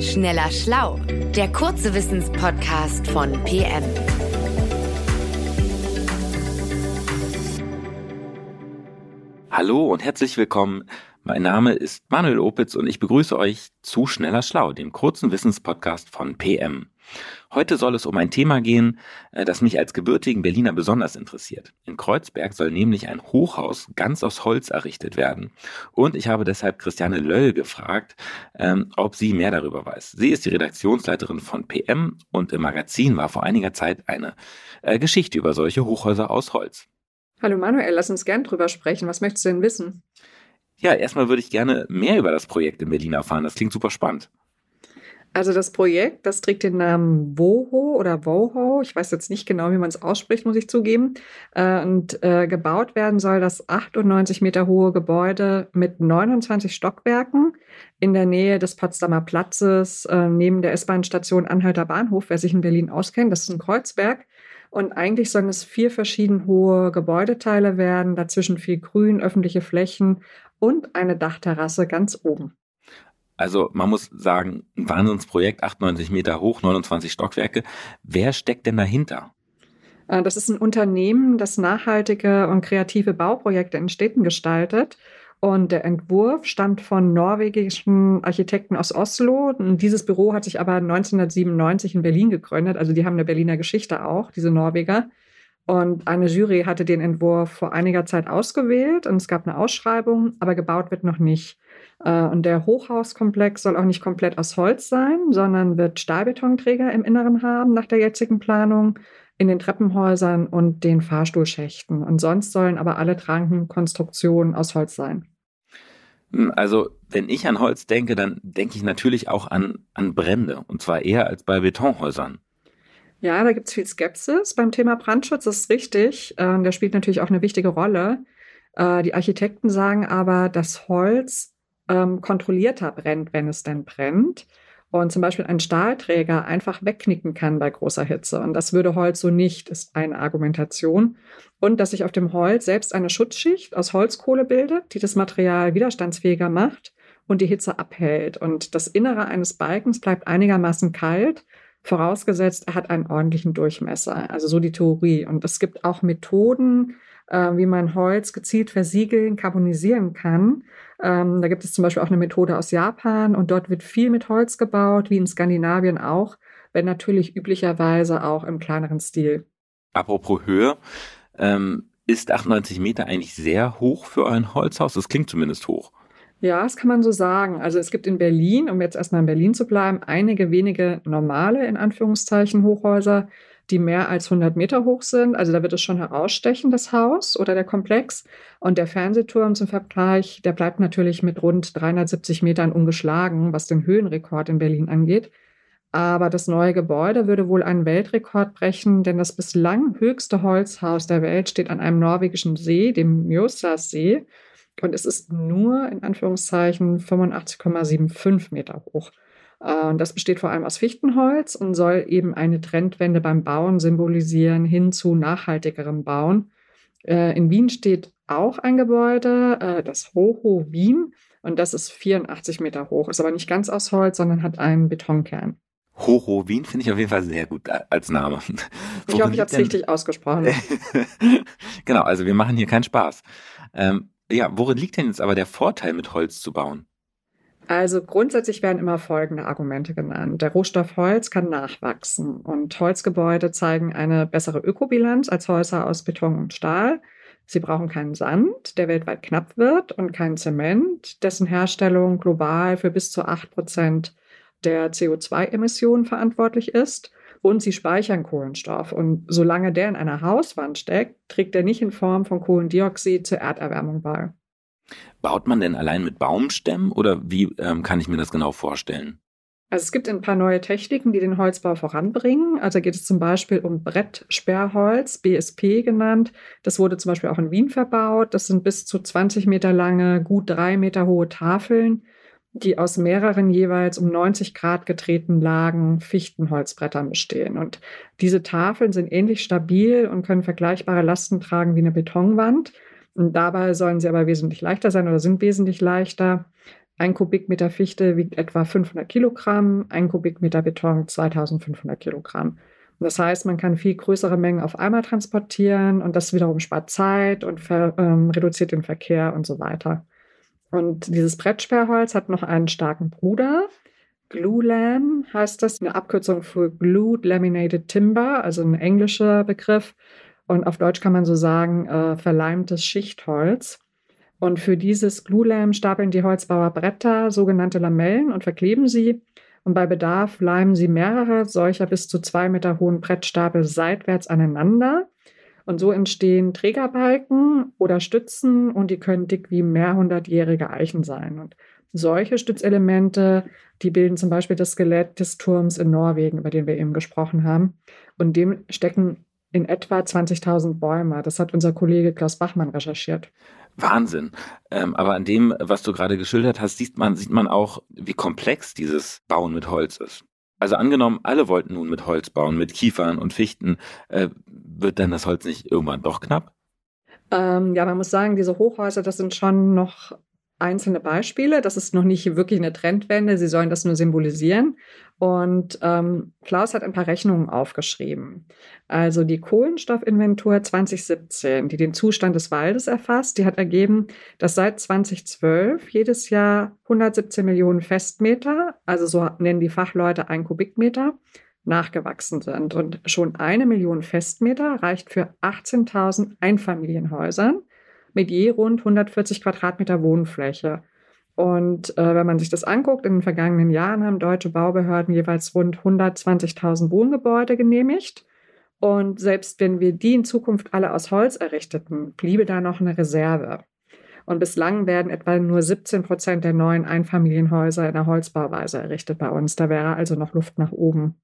Schneller Schlau, der kurze Wissenspodcast von PM. Hallo und herzlich willkommen. Mein Name ist Manuel Opitz und ich begrüße euch zu Schneller Schlau, dem kurzen Wissenspodcast von PM. Heute soll es um ein Thema gehen, äh, das mich als gebürtigen Berliner besonders interessiert. In Kreuzberg soll nämlich ein Hochhaus ganz aus Holz errichtet werden. Und ich habe deshalb Christiane Löll gefragt, ähm, ob sie mehr darüber weiß. Sie ist die Redaktionsleiterin von PM und im Magazin war vor einiger Zeit eine äh, Geschichte über solche Hochhäuser aus Holz. Hallo Manuel, lass uns gern drüber sprechen. Was möchtest du denn wissen? Ja, erstmal würde ich gerne mehr über das Projekt in Berlin erfahren. Das klingt super spannend. Also das Projekt, das trägt den Namen WOHO oder WOHO. Ich weiß jetzt nicht genau, wie man es ausspricht, muss ich zugeben. Äh, und äh, gebaut werden soll das 98 Meter hohe Gebäude mit 29 Stockwerken in der Nähe des Potsdamer Platzes, äh, neben der S-Bahn-Station Anhalter Bahnhof, wer sich in Berlin auskennt. Das ist ein Kreuzberg. Und eigentlich sollen es vier verschieden hohe Gebäudeteile werden, dazwischen viel Grün, öffentliche Flächen und eine Dachterrasse ganz oben. Also man muss sagen, ein Wahnsinnsprojekt, 98 Meter hoch, 29 Stockwerke. Wer steckt denn dahinter? Äh, das ist ein Unternehmen, das nachhaltige und kreative Bauprojekte in Städten gestaltet. Und der Entwurf stammt von norwegischen Architekten aus Oslo. Und dieses Büro hat sich aber 1997 in Berlin gegründet. Also die haben eine Berliner Geschichte auch, diese Norweger. Und eine Jury hatte den Entwurf vor einiger Zeit ausgewählt und es gab eine Ausschreibung, aber gebaut wird noch nicht. Äh, und der Hochhauskomplex soll auch nicht komplett aus Holz sein, sondern wird Stahlbetonträger im Inneren haben nach der jetzigen Planung in den Treppenhäusern und den Fahrstuhlschächten. Und sonst sollen aber alle Trankenkonstruktionen aus Holz sein. Hm, also, wenn ich an Holz denke, dann denke ich natürlich auch an, an Brände. Und zwar eher als bei Betonhäusern. Ja, da gibt es viel Skepsis beim Thema Brandschutz, das ist richtig. Äh, der spielt natürlich auch eine wichtige Rolle. Äh, die Architekten sagen aber, dass Holz ähm, kontrollierter brennt, wenn es denn brennt. Und zum Beispiel ein Stahlträger einfach wegknicken kann bei großer Hitze. Und das würde Holz so nicht, ist eine Argumentation. Und dass sich auf dem Holz selbst eine Schutzschicht aus Holzkohle bildet, die das Material widerstandsfähiger macht und die Hitze abhält. Und das Innere eines Balkens bleibt einigermaßen kalt vorausgesetzt, er hat einen ordentlichen Durchmesser. Also so die Theorie. Und es gibt auch Methoden, äh, wie man Holz gezielt versiegeln, carbonisieren kann. Ähm, da gibt es zum Beispiel auch eine Methode aus Japan und dort wird viel mit Holz gebaut, wie in Skandinavien auch, wenn natürlich üblicherweise auch im kleineren Stil. Apropos Höhe, ähm, ist 98 Meter eigentlich sehr hoch für ein Holzhaus? Das klingt zumindest hoch. Ja, das kann man so sagen. Also es gibt in Berlin, um jetzt erstmal in Berlin zu bleiben, einige wenige normale, in Anführungszeichen, Hochhäuser, die mehr als 100 Meter hoch sind. Also da wird es schon herausstechen, das Haus oder der Komplex. Und der Fernsehturm zum Vergleich, der bleibt natürlich mit rund 370 Metern ungeschlagen, was den Höhenrekord in Berlin angeht. Aber das neue Gebäude würde wohl einen Weltrekord brechen, denn das bislang höchste Holzhaus der Welt steht an einem norwegischen See, dem Mjøsas-See. Und es ist nur in Anführungszeichen 85,75 Meter hoch. Äh, und das besteht vor allem aus Fichtenholz und soll eben eine Trendwende beim Bauen symbolisieren hin zu nachhaltigerem Bauen. Äh, in Wien steht auch ein Gebäude, äh, das Hoho Wien, und das ist 84 Meter hoch, ist aber nicht ganz aus Holz, sondern hat einen Betonkern. Hoho Wien finde ich auf jeden Fall sehr gut als Name. Ich hoffe, ich habe es richtig ausgesprochen. genau, also wir machen hier keinen Spaß. Ähm, ja, worin liegt denn jetzt aber der Vorteil, mit Holz zu bauen? Also grundsätzlich werden immer folgende Argumente genannt. Der Rohstoff Holz kann nachwachsen und Holzgebäude zeigen eine bessere Ökobilanz als Häuser aus Beton und Stahl. Sie brauchen keinen Sand, der weltweit knapp wird, und keinen Zement, dessen Herstellung global für bis zu 8 Prozent der CO2-Emissionen verantwortlich ist und sie speichern Kohlenstoff. Und solange der in einer Hauswand steckt, trägt er nicht in Form von Kohlendioxid zur Erderwärmung bei. Baut man denn allein mit Baumstämmen oder wie ähm, kann ich mir das genau vorstellen? Also es gibt ein paar neue Techniken, die den Holzbau voranbringen. Also geht es zum Beispiel um Brettsperrholz, BSP genannt. Das wurde zum Beispiel auch in Wien verbaut. Das sind bis zu 20 Meter lange, gut drei Meter hohe Tafeln, die aus mehreren jeweils um 90 Grad gedrehten Lagen Fichtenholzbrettern bestehen. Und diese Tafeln sind ähnlich stabil und können vergleichbare Lasten tragen wie eine Betonwand. Und dabei sollen sie aber wesentlich leichter sein oder sind wesentlich leichter. Ein Kubikmeter Fichte wiegt etwa 500 Kilogramm, ein Kubikmeter Beton 2500 Kilogramm. Das heißt, man kann viel größere Mengen auf einmal transportieren und das wiederum spart Zeit und ähm, reduziert den Verkehr und so weiter. Und dieses Brettsperrholz hat noch einen starken Bruder. Glulam heißt das, eine Abkürzung für Glued Laminated Timber, also ein englischer Begriff. Und auf Deutsch kann man so sagen, äh, verleimtes Schichtholz. Und für dieses Glulam stapeln die Holzbauer Bretter, sogenannte Lamellen, und verkleben sie. Und bei Bedarf leimen sie mehrere solcher bis zu zwei Meter hohen Brettstapel seitwärts aneinander. Und so entstehen Trägerbalken oder Stützen und die können dick wie mehrhundertjährige Eichen sein. Und solche Stützelemente, die bilden zum Beispiel das Skelett des Turms in Norwegen, über den wir eben gesprochen haben. Und dem stecken in etwa 20.000 Bäume. Das hat unser Kollege Klaus Bachmann recherchiert. Wahnsinn. Ähm, aber an dem, was du gerade geschildert hast, sieht man, sieht man auch, wie komplex dieses Bauen mit Holz ist. Also angenommen, alle wollten nun mit Holz bauen, mit Kiefern und Fichten, äh, wird dann das Holz nicht irgendwann doch knapp? Ähm, ja, man muss sagen, diese Hochhäuser, das sind schon noch einzelne Beispiele. Das ist noch nicht wirklich eine Trendwende. Sie sollen das nur symbolisieren. Und ähm, Klaus hat ein paar Rechnungen aufgeschrieben. Also die Kohlenstoffinventur 2017, die den Zustand des Waldes erfasst, die hat ergeben, dass seit 2012 jedes Jahr 117 Millionen Festmeter, also so nennen die Fachleute ein Kubikmeter, nachgewachsen sind. Und schon eine Million Festmeter reicht für 18.000 Einfamilienhäusern mit je rund 140 Quadratmeter Wohnfläche. Und äh, wenn man sich das anguckt, in den vergangenen Jahren haben deutsche Baubehörden jeweils rund 120.000 Wohngebäude genehmigt. Und selbst wenn wir die in Zukunft alle aus Holz errichteten, bliebe da noch eine Reserve. Und bislang werden etwa nur 17 Prozent der neuen Einfamilienhäuser in der Holzbauweise errichtet bei uns. Da wäre also noch Luft nach oben.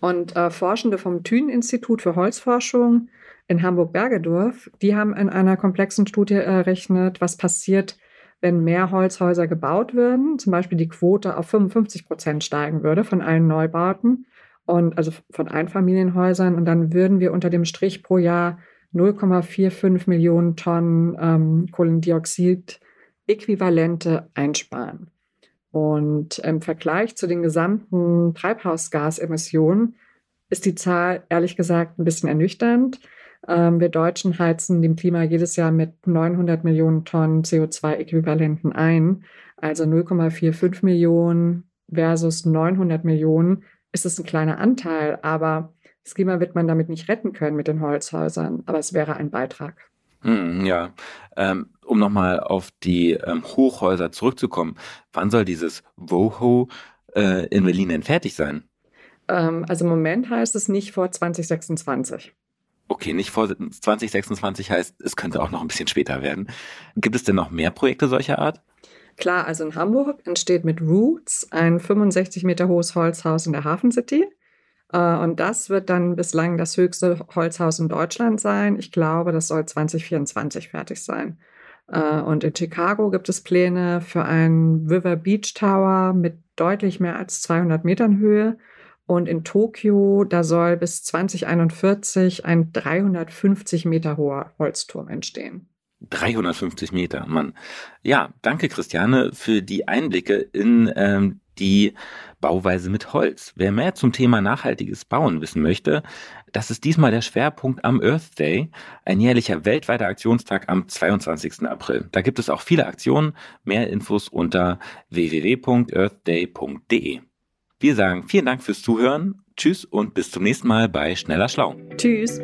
Und äh, Forschende vom Thünen-Institut für Holzforschung in Hamburg-Bergedorf, die haben in einer komplexen Studie errechnet, was passiert, wenn mehr Holzhäuser gebaut würden, zum Beispiel die Quote auf 55 Prozent steigen würde von allen Neubauten und also von Einfamilienhäusern. Und dann würden wir unter dem Strich pro Jahr 0,45 Millionen Tonnen ähm, Kohlendioxid-Äquivalente einsparen. Und im Vergleich zu den gesamten Treibhausgasemissionen ist die Zahl ehrlich gesagt ein bisschen ernüchternd. Ähm, wir Deutschen heizen dem Klima jedes Jahr mit 900 Millionen Tonnen CO2-Äquivalenten ein. Also 0,45 Millionen versus 900 Millionen ist es ein kleiner Anteil, aber das Klima wird man damit nicht retten können mit den Holzhäusern, aber es wäre ein Beitrag. Hm, ja, ähm, um nochmal auf die ähm, Hochhäuser zurückzukommen, wann soll dieses WOHO äh, in Berlin denn fertig sein? Ähm, also im Moment heißt es nicht vor 2026. Okay, nicht vor 2026 heißt, es könnte auch noch ein bisschen später werden. Gibt es denn noch mehr Projekte solcher Art? Klar, also in Hamburg entsteht mit Roots ein 65 Meter hohes Holzhaus in der Hafen City. Äh, und das wird dann bislang das höchste Holzhaus in Deutschland sein. Ich glaube, das soll 2024 fertig sein. Äh, und in Chicago gibt es Pläne für einen River Beach Tower mit deutlich mehr als 200 Metern Höhe. Und in Tokio, da soll bis 2041 ein 350 Meter hoher Holzturm entstehen. 350 Meter, Mann. Ja, danke Christiane für die Einblicke in ähm, die Bauweise mit Holz. Wer mehr zum Thema nachhaltiges Bauen wissen möchte, das ist diesmal der Schwerpunkt am Earth Day, ein jährlicher weltweiter Aktionstag am 22. April. Da gibt es auch viele Aktionen, mehr Infos unter www.earthday.de. Wir sagen vielen Dank fürs Zuhören, tschüss und bis zum nächsten Mal bei Schneller Schlau. Tschüss.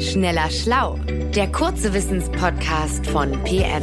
Schneller Schlau, der kurze Wissenspodcast von PM.